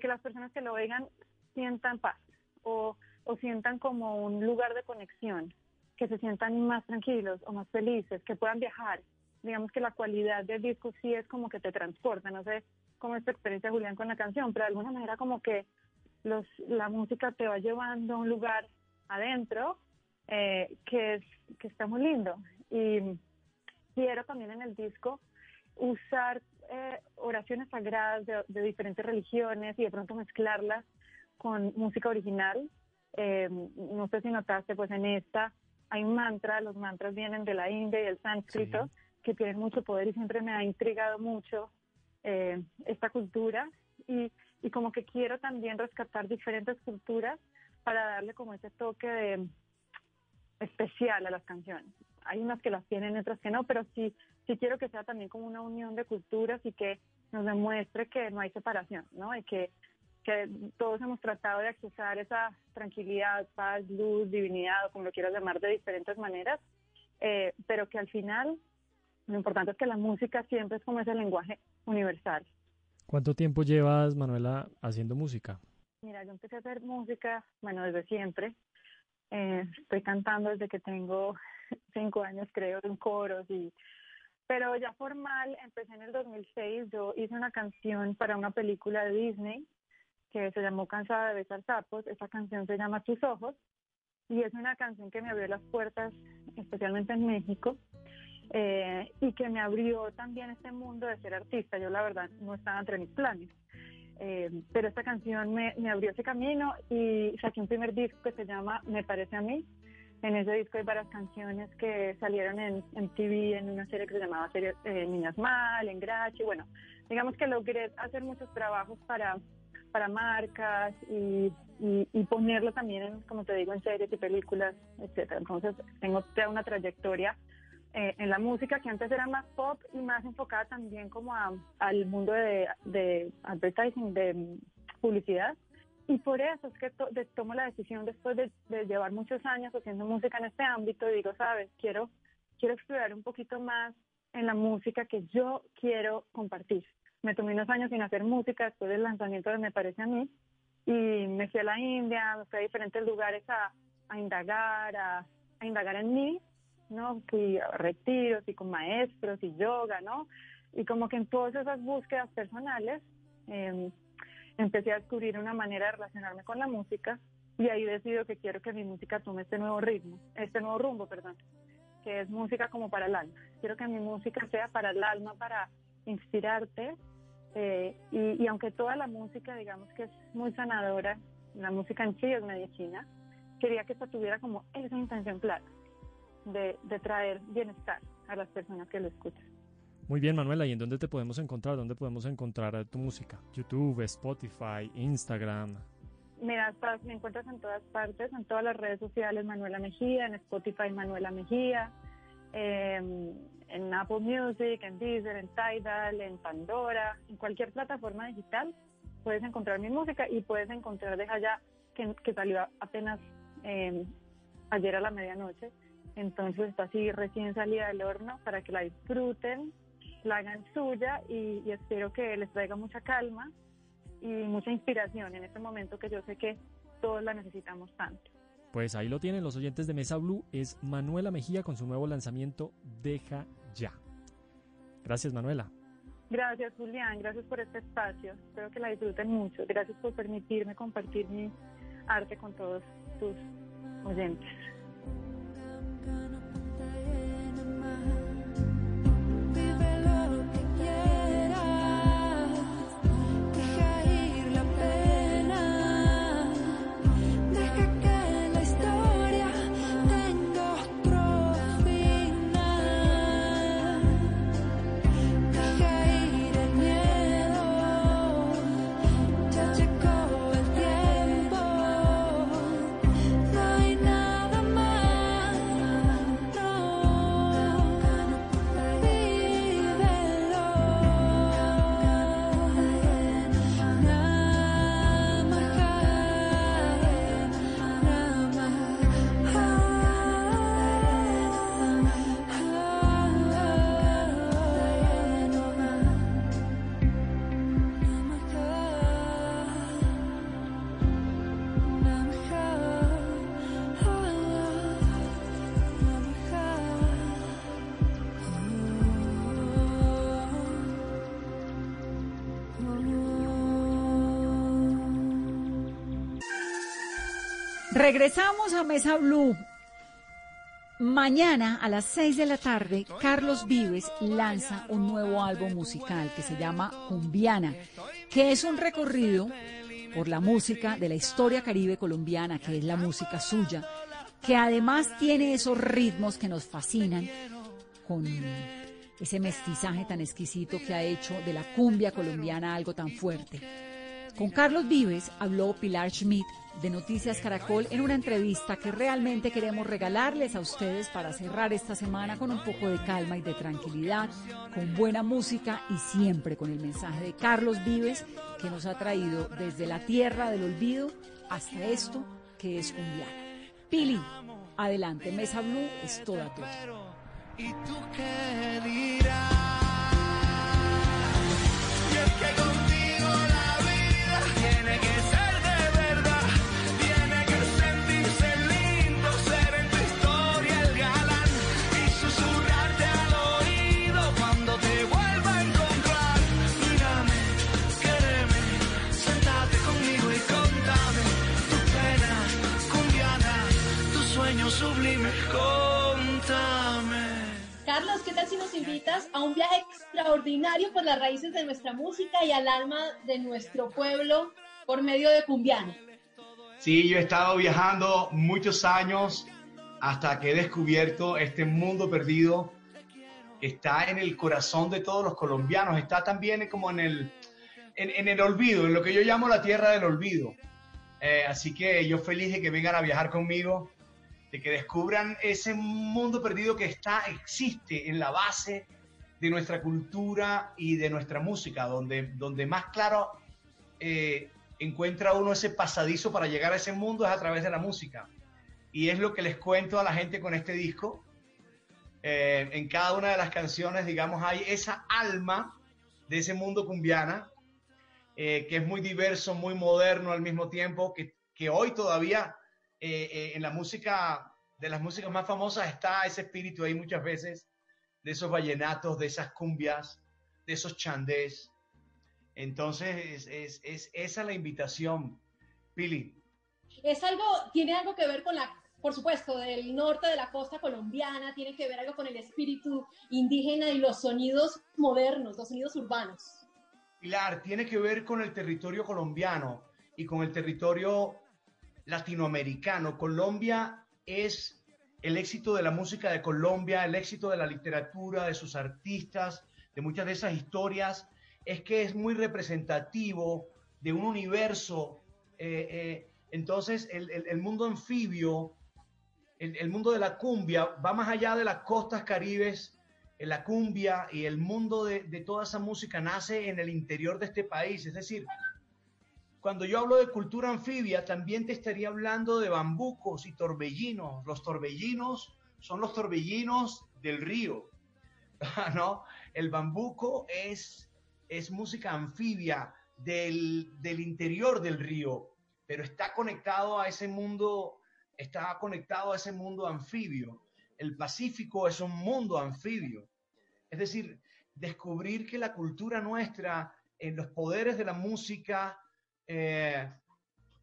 Speaker 7: que las personas que lo oigan sientan paz o sientan como un lugar de conexión, que se sientan más tranquilos o más felices, que puedan viajar. Digamos que la cualidad del disco sí es como que te transporta, no sé como esta experiencia Julián con la canción, pero de alguna manera como que los, la música te va llevando a un lugar adentro eh, que, es, que está muy lindo. Y quiero también en el disco usar eh, oraciones sagradas de, diferentes religiones y de pronto mezclarlas con música original. Eh, no sé si notaste, pues en esta hay un mantra, los mantras vienen de la India y del sánscrito, que tienen mucho poder y siempre me ha intrigado mucho eh, esta cultura y, y como que quiero también rescatar diferentes culturas para darle como ese toque de especial a las canciones. Hay unas que las tienen, otras que no, pero sí, sí quiero que sea también como una unión de culturas y que nos demuestre que no hay separación, ¿no? Y que, que todos hemos tratado de accesar esa tranquilidad, paz, luz, divinidad, o como lo quieras llamar de diferentes maneras, eh, pero que al final lo importante es que la música siempre es como ese lenguaje universal.
Speaker 6: ¿Cuánto tiempo llevas, Manuela, haciendo música?
Speaker 7: Mira, yo empecé a hacer música, bueno, desde siempre. Eh, estoy cantando desde que tengo cinco años, creo, en coros y pero ya formal, empecé en el 2006, yo hice una canción para una película de Disney que se llamó Cansada de besar sapos, esa canción se llama Tus ojos y es una canción que me abrió las puertas, especialmente en México, eh, y que me abrió también este mundo de ser artista. Yo la verdad no estaba entre mis planes. Eh, pero esta canción me, abrió ese camino y saqué un primer disco que se llama Me parece a mí. En ese disco hay varias canciones que salieron en, en TV en una serie que se llamaba serie, eh, Niñas Mal, en Grachi. Bueno, digamos que logré hacer muchos trabajos para, para marcas y, y, y, ponerlo también, en, como te digo, en series y películas, etcétera. Entonces tengo toda una trayectoria eh, en la música que antes era más pop y más enfocada también como al mundo de, de advertising, de publicidad. Y por eso es que tomo la decisión después de, llevar muchos años haciendo música en este ámbito y digo, sabes, quiero, quiero explorar un poquito más en la música que yo quiero compartir. Me tomé unos años sin hacer música después del lanzamiento de Me Parece a mí y me fui a la India, me fui a diferentes lugares a, a indagar, a, a indagar en mí ¿no? Fui a retiros y con maestros y yoga, ¿no? Y como que en todas esas búsquedas personales em, empecé a descubrir una manera de relacionarme con la música y ahí decido que quiero que mi música tome este nuevo ritmo, este nuevo rumbo, perdón, que es música como para el alma. Quiero que mi música sea para el alma, para inspirarte eh, y, y aunque toda la música digamos que es muy sanadora la música en sí es medicina, quería que esta tuviera como esa intención clara de, de traer bienestar a las personas que lo escuchan.
Speaker 6: Muy bien, Manuela, ¿y en dónde te podemos encontrar? ¿Dónde podemos encontrar tu música? YouTube, Spotify, Instagram.
Speaker 7: Mira, me encuentras en todas partes, en todas las redes sociales Manuela Mejía, en Spotify Manuela Mejía, em, en Apple Music, en Deezer, en Tidal, en Pandora, en cualquier plataforma digital puedes encontrar mi música y puedes encontrar Deja Ya, que, que salió apenas em, ayer a la medianoche. Entonces está así recién salida del horno para que la disfruten, la hagan suya y, espero que les traiga mucha calma y mucha inspiración en este momento que yo sé que todos la necesitamos tanto.
Speaker 6: Pues ahí lo tienen los oyentes de Mesa Blue, es Manuela Mejía con su nuevo lanzamiento Deja Ya. Gracias Manuela.
Speaker 7: Gracias Julián, gracias por este espacio, espero que la disfruten mucho, gracias por permitirme compartir mi arte con todos tus oyentes.
Speaker 2: gonna Regresamos a Mesa Blue. Mañana a las 6 de la tarde, Carlos Vives lanza un nuevo álbum musical que se llama Cumbiana, que es un recorrido por la música de la historia caribe colombiana, que es la música suya, que además tiene esos ritmos que nos fascinan, con ese mestizaje tan exquisito que ha hecho de la cumbia colombiana algo tan fuerte. Con Carlos Vives habló Pilar Schmidt de Noticias Caracol en una entrevista que realmente queremos regalarles a ustedes para cerrar esta semana con un poco de calma y de tranquilidad, con buena música y siempre con el mensaje de Carlos Vives que nos ha traído desde la tierra del olvido hasta esto que es cumbiana. Pili, adelante, Mesa Blue es toda tuya. ¿Y tú qué dirás?
Speaker 8: Carlos, ¿qué tal si nos invitas a un viaje extraordinario por las raíces de nuestra música y al alma de nuestro pueblo por medio de Cumbiana?
Speaker 9: Sí, yo he estado viajando muchos años hasta que he descubierto este mundo perdido está en el corazón de todos los colombianos, está también como en el, en, el olvido, en lo que yo llamo la tierra del olvido. Eh, así que yo feliz de que vengan a viajar conmigo de que descubran ese mundo perdido que está, existe en la base de nuestra cultura y de nuestra música, donde, donde más claro eh, encuentra uno ese pasadizo para llegar a ese mundo es a través de la música. Y es lo que les cuento a la gente con este disco. Eh, en cada una de las canciones, digamos, hay esa alma de ese mundo cumbiana, eh, que es muy diverso, muy moderno al mismo tiempo, que, que hoy todavía eh, eh, en la música, de las músicas más famosas está ese espíritu ahí muchas veces, de esos vallenatos, de esas cumbias, de esos chandés. Entonces, es, es, esa la invitación, Pili.
Speaker 8: Es algo, tiene algo que ver con la, por supuesto, del norte de la costa colombiana, tiene que ver algo con el espíritu indígena y los sonidos modernos, los sonidos urbanos.
Speaker 9: Pilar, tiene que ver con el territorio colombiano y con el territorio latinoamericano. Colombia es el éxito de la música de Colombia, el éxito de la literatura, de sus artistas, de muchas de esas historias, es que es muy representativo de un universo. Eh, eh, entonces, el, mundo anfibio, el, mundo de la cumbia, va más allá de las costas caribes. La cumbia y el mundo de toda esa música nace en el interior de este país. Es decir, cuando yo hablo de cultura anfibia, también te estaría hablando de bambucos y torbellinos. Los torbellinos son los torbellinos del río, ¿no? El bambuco es, es música anfibia del, del interior del río, pero está conectado a ese mundo, está conectado a ese mundo anfibio. El Pacífico es un mundo anfibio. Es decir, descubrir que la cultura nuestra, en los poderes de la música, eh,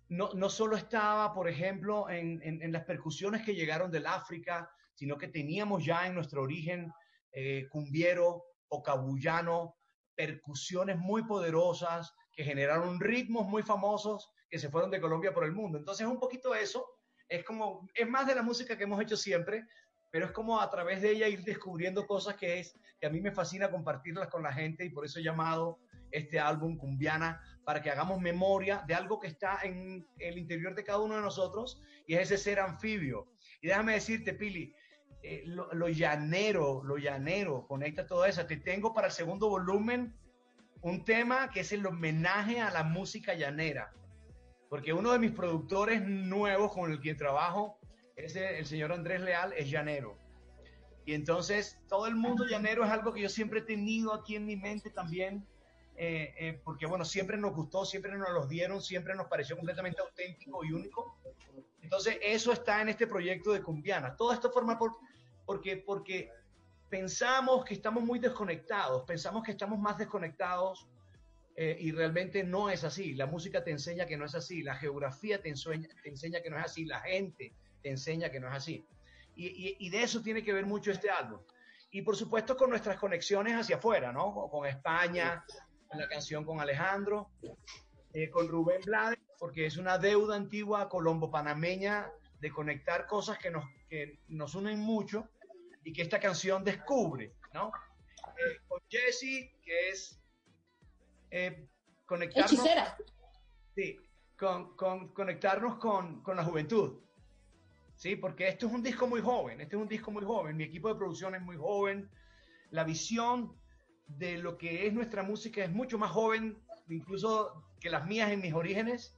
Speaker 9: no, no, solo estaba, por ejemplo, en, en, las percusiones que llegaron del África, sino que teníamos ya en nuestro origen eh, cumbiero o cabullano, percusiones muy poderosas que generaron ritmos muy famosos que se fueron de Colombia por el mundo. Entonces, un poquito eso, es como, es más de la música que hemos hecho siempre, pero es como a través de ella ir descubriendo cosas que es, que a mí me fascina compartirlas con la gente y por eso he llamado este álbum Cumbiana para que hagamos memoria de algo que está en el interior de cada uno de nosotros y es ese ser anfibio. Y déjame decirte, Pili, eh, lo, llanero, lo llanero, conecta todo eso. Te tengo para el segundo volumen un tema que es el homenaje a la música llanera, porque uno de mis productores nuevos con el que trabajo es el señor Andrés Leal, es llanero. Y entonces todo el mundo llanero es algo que yo siempre he tenido aquí en mi mente también eh, eh, porque bueno, siempre nos gustó, siempre nos los dieron, siempre nos pareció completamente auténtico y único. Entonces, eso está en este proyecto de Cumbiana. Todo esto forma por, porque, porque pensamos que estamos muy desconectados, pensamos que estamos más desconectados eh, y realmente no es así. La música te enseña que no es así, la geografía te enseña, te enseña que no es así, la gente te enseña que no es así. Y, y, y, de eso tiene que ver mucho este álbum. Y por supuesto con nuestras conexiones hacia afuera, ¿no? Con España, la canción con Alejandro, eh, con Rubén Blades, porque es una deuda antigua colombo-panameña de conectar cosas que nos, que nos unen mucho y que esta canción descubre, ¿no? Eh, con Jesse, que es eh, conectarnos.
Speaker 8: Hechicera.
Speaker 9: Sí, con, con conectarnos con, con, la juventud. Sí, porque esto es un disco muy joven, este es un disco muy joven, mi equipo de producción es muy joven, la visión de lo que es nuestra música es mucho más joven, incluso que las mías en mis orígenes,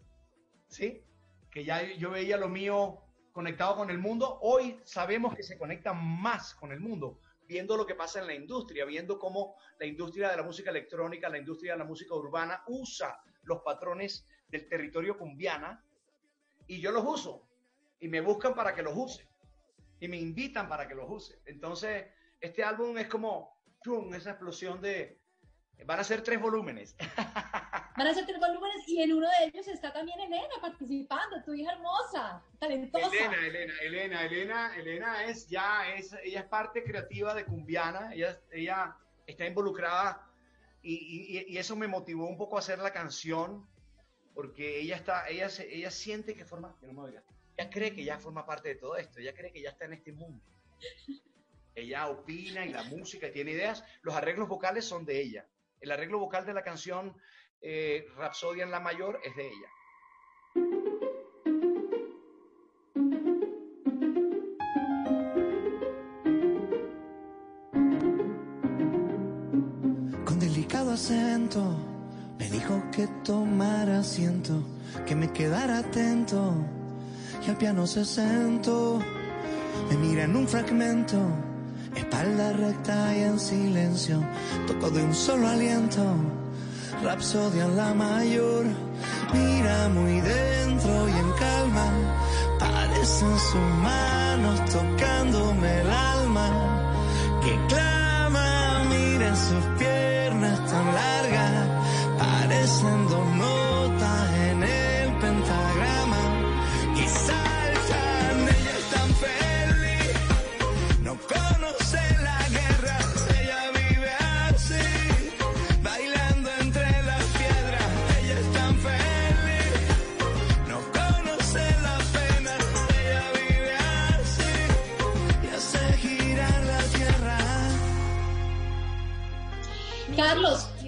Speaker 9: ¿sí? Que ya yo veía lo mío conectado con el mundo, hoy sabemos que se conecta más con el mundo, viendo lo que pasa en la industria, viendo cómo la industria de la música electrónica, la industria de la música urbana usa los patrones del territorio cumbiana y yo los uso y me buscan para que los use y me invitan para que los use. Entonces, este álbum es como esa explosión de... Van a ser tres volúmenes.
Speaker 8: Van a ser tres volúmenes y en uno de ellos está también Elena participando, tu hija hermosa, talentosa.
Speaker 9: Elena, Elena, Elena, Elena, Elena es ya, es, ella es parte creativa de Cumbiana, ella, ella está involucrada y, y, eso me motivó un poco a hacer la canción porque ella está, ella, ella siente que forma, que no me oiga, ella cree que ya forma parte de todo esto, ella cree que ya está en este mundo ella opina y la música tiene ideas. Los arreglos vocales son de ella. El arreglo vocal de la canción eh, Rapsodia en la mayor es de ella.
Speaker 10: Con delicado acento me dijo que tomara asiento, que me quedara atento y al piano se sentó. Me mira en un fragmento espalda recta y en silencio, toco de un solo aliento, rapsodia en la mayor, mira muy dentro y en calma, parecen sus manos tocándome el alma, que clama, mira sus piernas tan largas, parecen dos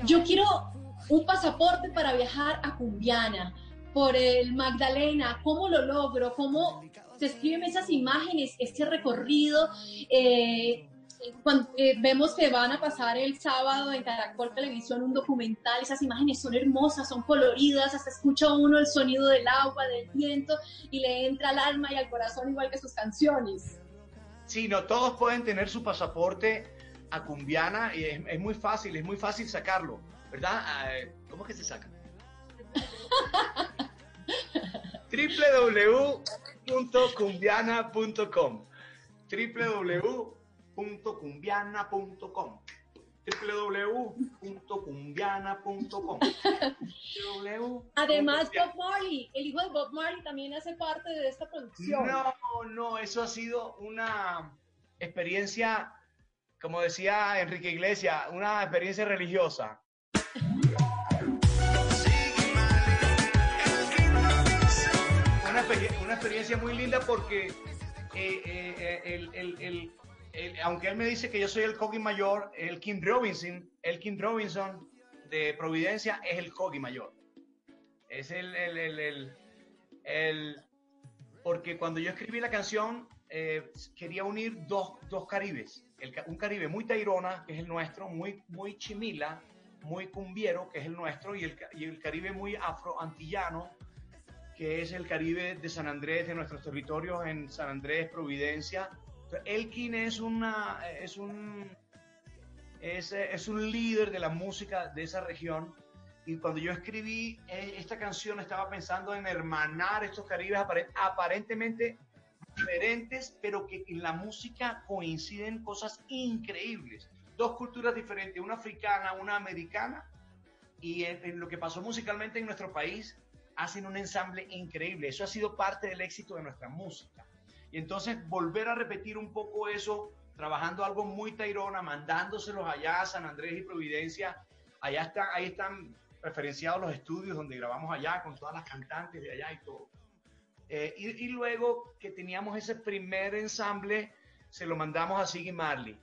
Speaker 8: yo quiero un pasaporte para viajar a Cumbiana, por el Magdalena, ¿cómo lo logro? ¿Cómo describen esas imágenes, este recorrido? Eh, cuando, eh, vemos que van a pasar el sábado en Caracol Televisión un documental, esas imágenes son hermosas, son coloridas, hasta escucha uno el sonido del agua, del viento y le entra al alma y al corazón igual que sus canciones.
Speaker 9: Sí, no todos pueden tener su pasaporte a Cumbiana y es, muy fácil, es muy fácil sacarlo, ¿verdad? Ah, eh, ¿Cómo es que se saca? www.cumbiana.com www.cumbiana.com www.cumbiana.com
Speaker 8: Además, Bob Marley, el hijo de Bob Marley también hace parte de esta producción.
Speaker 9: No, no, eso ha sido una experiencia, como decía Enrique Iglesias, una experiencia religiosa. Una, experiencia muy linda porque eh, eh, el, el, aunque él me dice que yo soy el Cogi mayor, el Kim Robinson, el Kim Robinson de Providencia es el Cogi mayor. Es el, el, el, porque cuando yo escribí la canción eh, quería unir dos, dos caribes, un caribe muy tairona, que es el nuestro, muy, muy chimila, muy cumbiero, que es el nuestro, y el, y el caribe muy afroantillano, que es el caribe de San Andrés, de nuestros territorios en San Andrés, Providencia, Elkin es, una, es, un, es, es, un líder de la música de esa región. Y cuando yo escribí eh, esta canción estaba pensando en hermanar estos caribes aparentemente diferentes, pero que en la música coinciden cosas increíbles. Dos culturas diferentes, una africana, una americana, y en lo que pasó musicalmente en nuestro país, hacen un ensamble increíble. Eso ha sido parte del éxito de nuestra música. Y entonces volver a repetir un poco eso, trabajando algo muy tairona, mandándoselos allá a San Andrés y Providencia. Allá está, ahí están referenciados los estudios donde grabamos allá con todas las cantantes de allá y todo. Eh, y, luego que teníamos ese primer ensamble, se lo mandamos a Siggy Marley.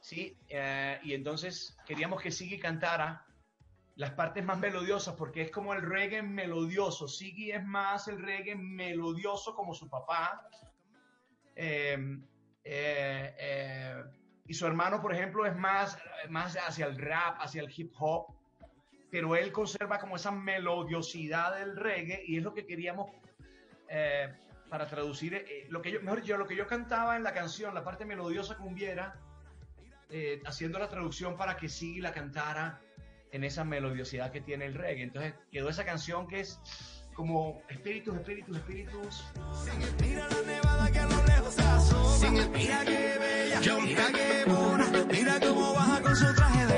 Speaker 9: ¿sí? Eh, y entonces queríamos que Siggy cantara las partes más melodiosas, porque es como el reggae melodioso. Siggy es más el reggae melodioso como su papá. Em, eh, eh, y su hermano, por ejemplo, es más, más hacia el rap, hacia el hip hop. Pero él conserva como esa melodiosidad del reggae y es lo que queríamos eh, para traducir. lo que yo, mejor yo, lo que yo cantaba en la canción, la parte melodiosa cumbiera, haciendo la traducción para que Siggy la cantara en esa melodiosidad que tiene el reggae. Entonces quedó esa canción que es como espíritus, espíritus, espíritus. Mira la nevada que a lo lejos se asoma. Mira que bella, mira que buena, mira cómo baja con su traje de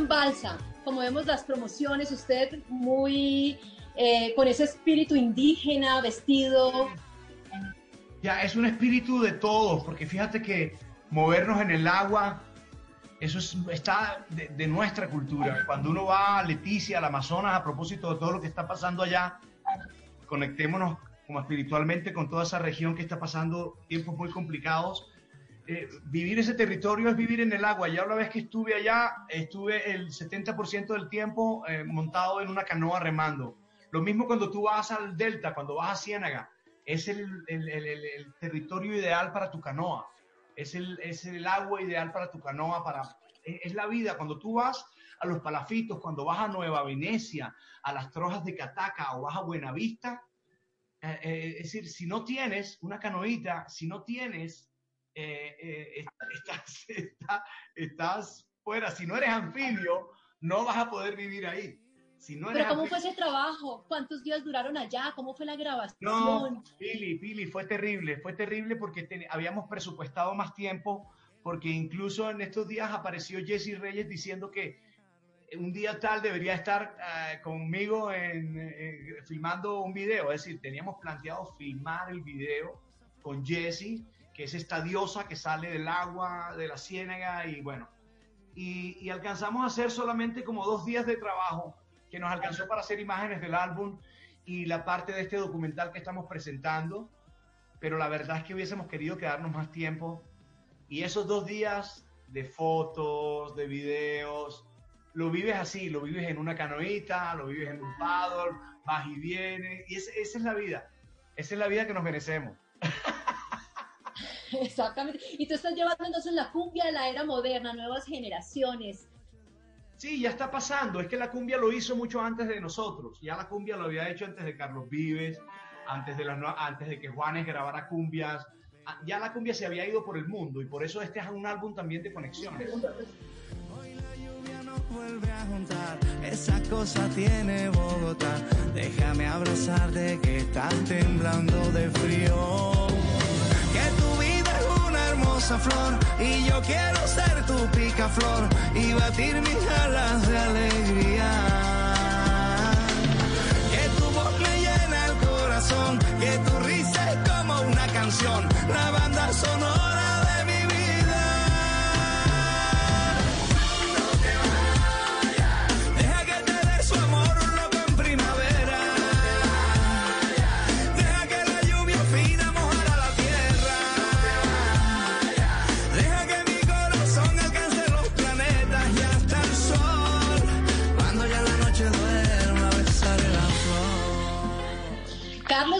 Speaker 8: en balsa, como vemos las promociones, usted muy eh, con ese espíritu indígena, vestido.
Speaker 9: Ya, es un espíritu de todos, porque fíjate que movernos en el agua, eso está de, nuestra cultura. Cuando uno va a Leticia, al Amazonas, a propósito de todo lo que está pasando allá, conectémonos como espiritualmente con toda esa región que está pasando tiempos muy complicados eh, vivir ese territorio es vivir en el agua. Ya una vez que estuve allá, estuve el 70% del tiempo eh, montado en una canoa remando. Lo mismo cuando tú vas al delta, cuando vas a Ciénaga, es el, el, territorio ideal para tu canoa. Es el, es el agua ideal para tu canoa, para, es, la vida. Cuando tú vas a los palafitos, cuando vas a Nueva Venecia, a las trojas de Cataca o vas a Buenavista, eh, es decir, si no tienes una canoita, si no tienes eh, eh, estás, estás fuera. Si no eres anfibio, no vas a poder vivir ahí. Si no
Speaker 8: Pero ¿cómo fue ese trabajo? ¿Cuántos días duraron allá? ¿Cómo fue la grabación?
Speaker 9: No, Pili, Pili, fue terrible, fue terrible porque habíamos presupuestado más tiempo, porque incluso en estos días apareció Jesse Reyes diciendo que un día tal debería estar eh, conmigo en, filmando un video, es decir, teníamos planteado filmar el video con Jesse, que es esta diosa que sale del agua, de la ciénaga y bueno, y, alcanzamos a hacer solamente como dos días de trabajo que nos alcanzó para hacer imágenes del álbum y la parte de este documental que estamos presentando, pero la verdad es que hubiésemos querido quedarnos más tiempo y esos dos días de fotos, de videos, lo vives así, lo vives en una canoita, lo vives en un paddle, vas y vienes, y esa es la vida, esa es la vida que nos merecemos.
Speaker 8: Exactamente. Y tú estás llevando entonces la cumbia de la era moderna, nuevas generaciones.
Speaker 9: Sí, ya está pasando. Es que la cumbia lo hizo mucho antes de nosotros. Ya la cumbia lo había hecho antes de Carlos Vives, antes de, la, antes de que Juanes grabara cumbias. Ah, ya la cumbia se había ido por el mundo y por eso este es un álbum también de conexiones. Hoy la lluvia nos vuelve a juntar,
Speaker 10: esa cosa tiene Bogotá. Déjame abrazarte que estás temblando de frío y yo quiero ser tu picaflor y batir mis alas de alegría. Que tu voz me llena el corazón, que tu risa es como una canción, la banda sonora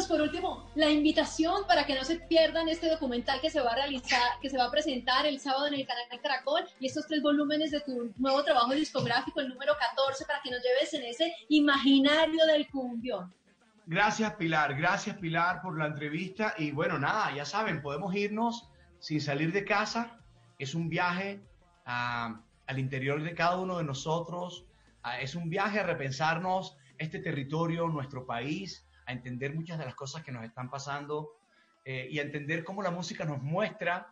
Speaker 8: por último, la invitación para que no se pierdan este documental que se va a realizar, que se va a presentar el sábado en el canal Caracol y estos tres volúmenes de tu nuevo trabajo discográfico, el número 14, para que nos lleves en ese imaginario del cumbión.
Speaker 9: Gracias Pilar, gracias Pilar por la entrevista. Y bueno, nada, ya saben, podemos irnos sin salir de casa, es un viaje al interior de cada uno de nosotros, es un viaje a repensarnos este territorio, nuestro país, a entender muchas de las cosas que nos están pasando eh, y a entender cómo la música nos muestra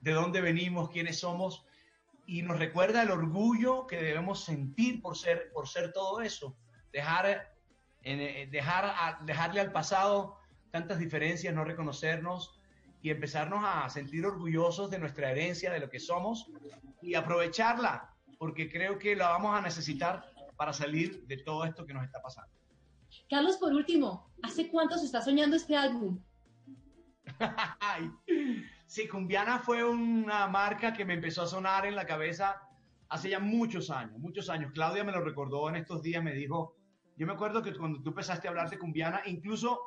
Speaker 9: de dónde venimos, quiénes somos y nos recuerda el orgullo que debemos sentir por ser, por ser todo eso. Dejar, eh, dejar dejarle al pasado tantas diferencias, no reconocernos y empezarnos a sentir orgullosos de nuestra herencia, de lo que somos y aprovecharla, porque creo que la vamos a necesitar para salir de todo esto que nos está pasando.
Speaker 8: Carlos, por último, ¿hace cuánto se está soñando este álbum?
Speaker 9: sí, Cumbiana fue una marca que me empezó a sonar en la cabeza hace ya muchos años, muchos años. Claudia me lo recordó en estos días, me dijo, yo me acuerdo que cuando tú empezaste a hablar de Cumbiana, incluso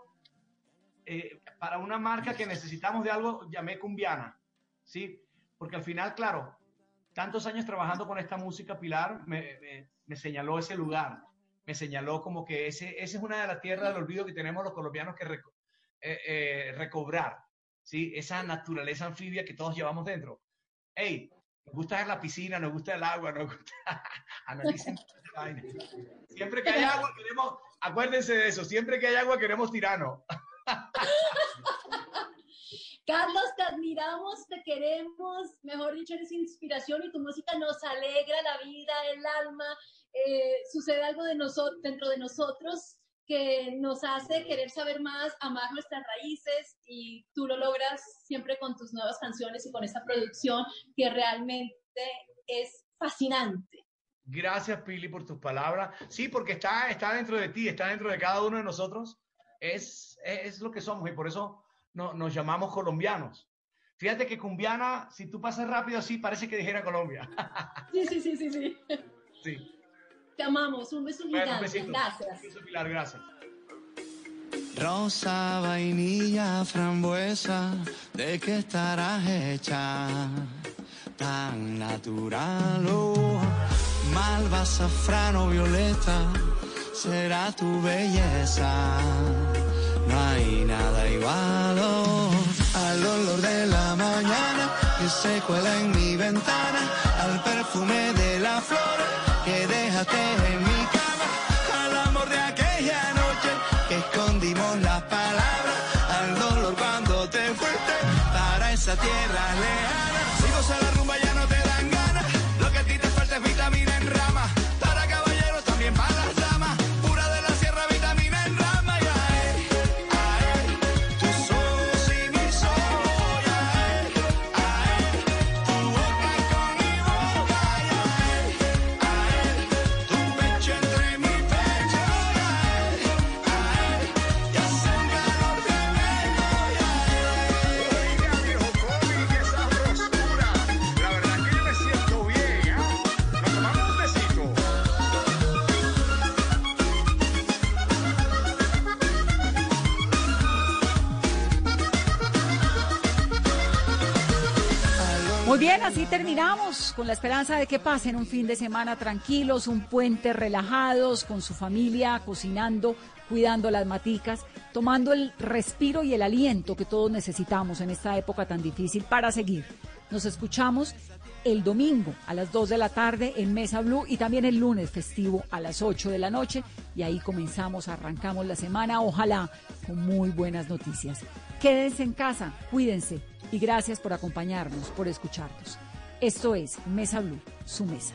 Speaker 9: eh, para una marca que necesitamos de algo, llamé Cumbiana, ¿sí? Porque al final, claro, tantos años trabajando con esta música, Pilar me señaló ese lugar me señaló como que ese, esa es una de las tierras del olvido que tenemos los colombianos que eh, eh, recobrar, ¿sí? Esa naturaleza anfibia que todos llevamos dentro. Hey, nos gusta la piscina, nos gusta el agua, nos gusta... Analicen Siempre que hay agua queremos, acuérdense de eso, siempre que hay agua queremos tirano.
Speaker 8: Carlos, te admiramos, te queremos, mejor dicho, eres inspiración y tu música nos alegra la vida, el alma, eh, sucede algo de dentro de nosotros que nos hace querer saber más, amar nuestras raíces y tú lo logras siempre con tus nuevas canciones y con esta producción que realmente es fascinante.
Speaker 9: Gracias, Pili, por tus palabras. Sí, porque está, está dentro de ti, está dentro de cada uno de nosotros. Es, es, lo que somos y por eso no, nos llamamos colombianos. Fíjate que cumbiana, si tú pasas rápido así, parece que dijera Colombia.
Speaker 8: Sí, sí, sí, sí, sí. Sí. Te amamos. Un beso gigante. Gracias. Un beso, Pilar. Gracias.
Speaker 10: Rosa, vainilla, frambuesa, ¿de qué estarás hecha? Tan natural, oh, malva, safrano, violeta, será tu belleza. Nada igual. Oh, al olor de la mañana que se cuela en mi ventana, al perfume de la flor que déjate en mi cama, amor de aquella noche que escondimos las palabras. Al dolor cuando te fuiste para esa tierra lejana.
Speaker 2: Así terminamos con la esperanza de que pasen un fin de semana tranquilos, un puente relajados, con su familia, cocinando, cuidando las maticas, tomando el respiro y el aliento que todos necesitamos en esta época tan difícil para seguir. Nos escuchamos el domingo a las 2 de la tarde en Mesa Blue y también el lunes festivo a las 8 de la noche y ahí comenzamos, arrancamos la semana, ojalá con muy buenas noticias. Quédense en casa, cuídense y gracias por acompañarnos, por escucharnos. Esto es Mesa Blue, su mesa.